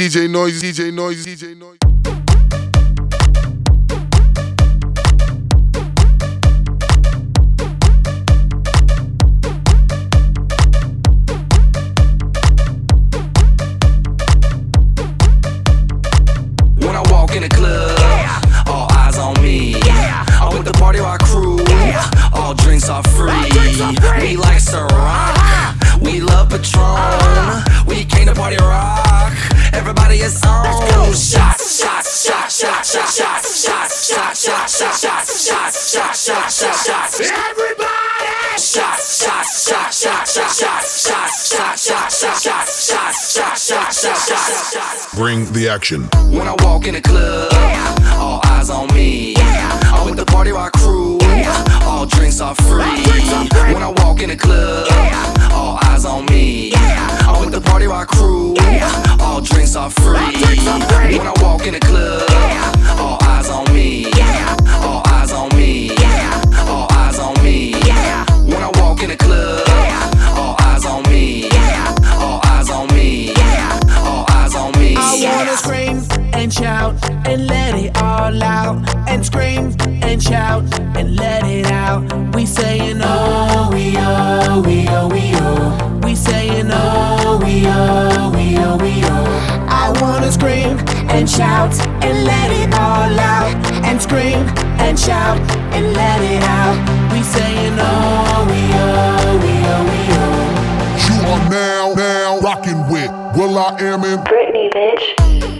DJ Noise, DJ Noise, DJ Noise. When I walk in the club, all eyes on me. I'm with the party rock crew, all drinks are free. We like to rock, we love Patron. We came to party rock, shots, shots, shots. Everybody! Shots, shots, shots, shots, shots, shots, shots, shots, shots, shots, shots, shots, shots, shots, shots, shots, shots. Bring the action. When I walk in the club, all eyes on me. I'm with the party rock crew, all drinks are free. When I walk in the club, all eyes on me. I'm with the party rock crew, all drinks are free. When I walk in the club, and shout and let it all out. And scream and shout and let it out. We saying oh, we oh, we oh, we oh. We saying oh, we oh, we oh, we oh. I wanna scream and shout and let it all out. And scream and shout and let it out. We saying oh, we oh, we oh, we oh. You are now, now rocking with will.i.am in. Britney, bitch.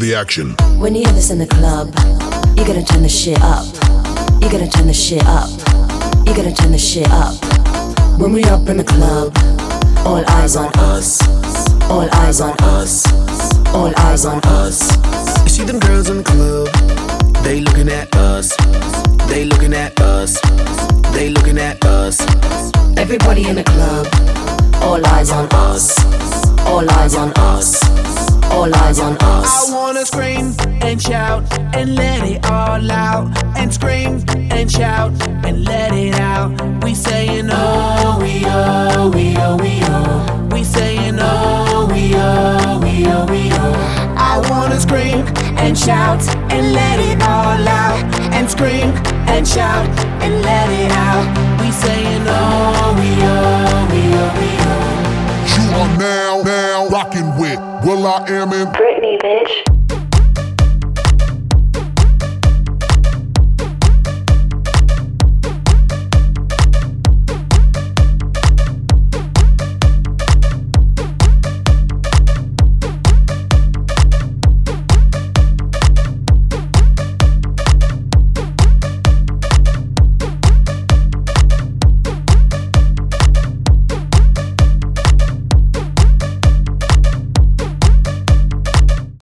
the action. When you hear this in the club, you gotta turn the shit up. You gotta turn the shit up. You gotta turn the shit up. When we up in the club, all eyes on us. All eyes on us. All eyes on us. You see them girls in the club, they looking at us. They looking at us. They looking at us. Everybody in the club, all eyes on us. All eyes on us. All eyes on us. I wanna scream and shout and let it all out. And scream and shout and let it out. We saying oh, we oh, we oh, we oh. We saying oh, we oh, we oh, we oh. I wanna scream and shout and let it all out. And scream and shout and let it out. We saying rocking with will.i.am in. Britney, bitch.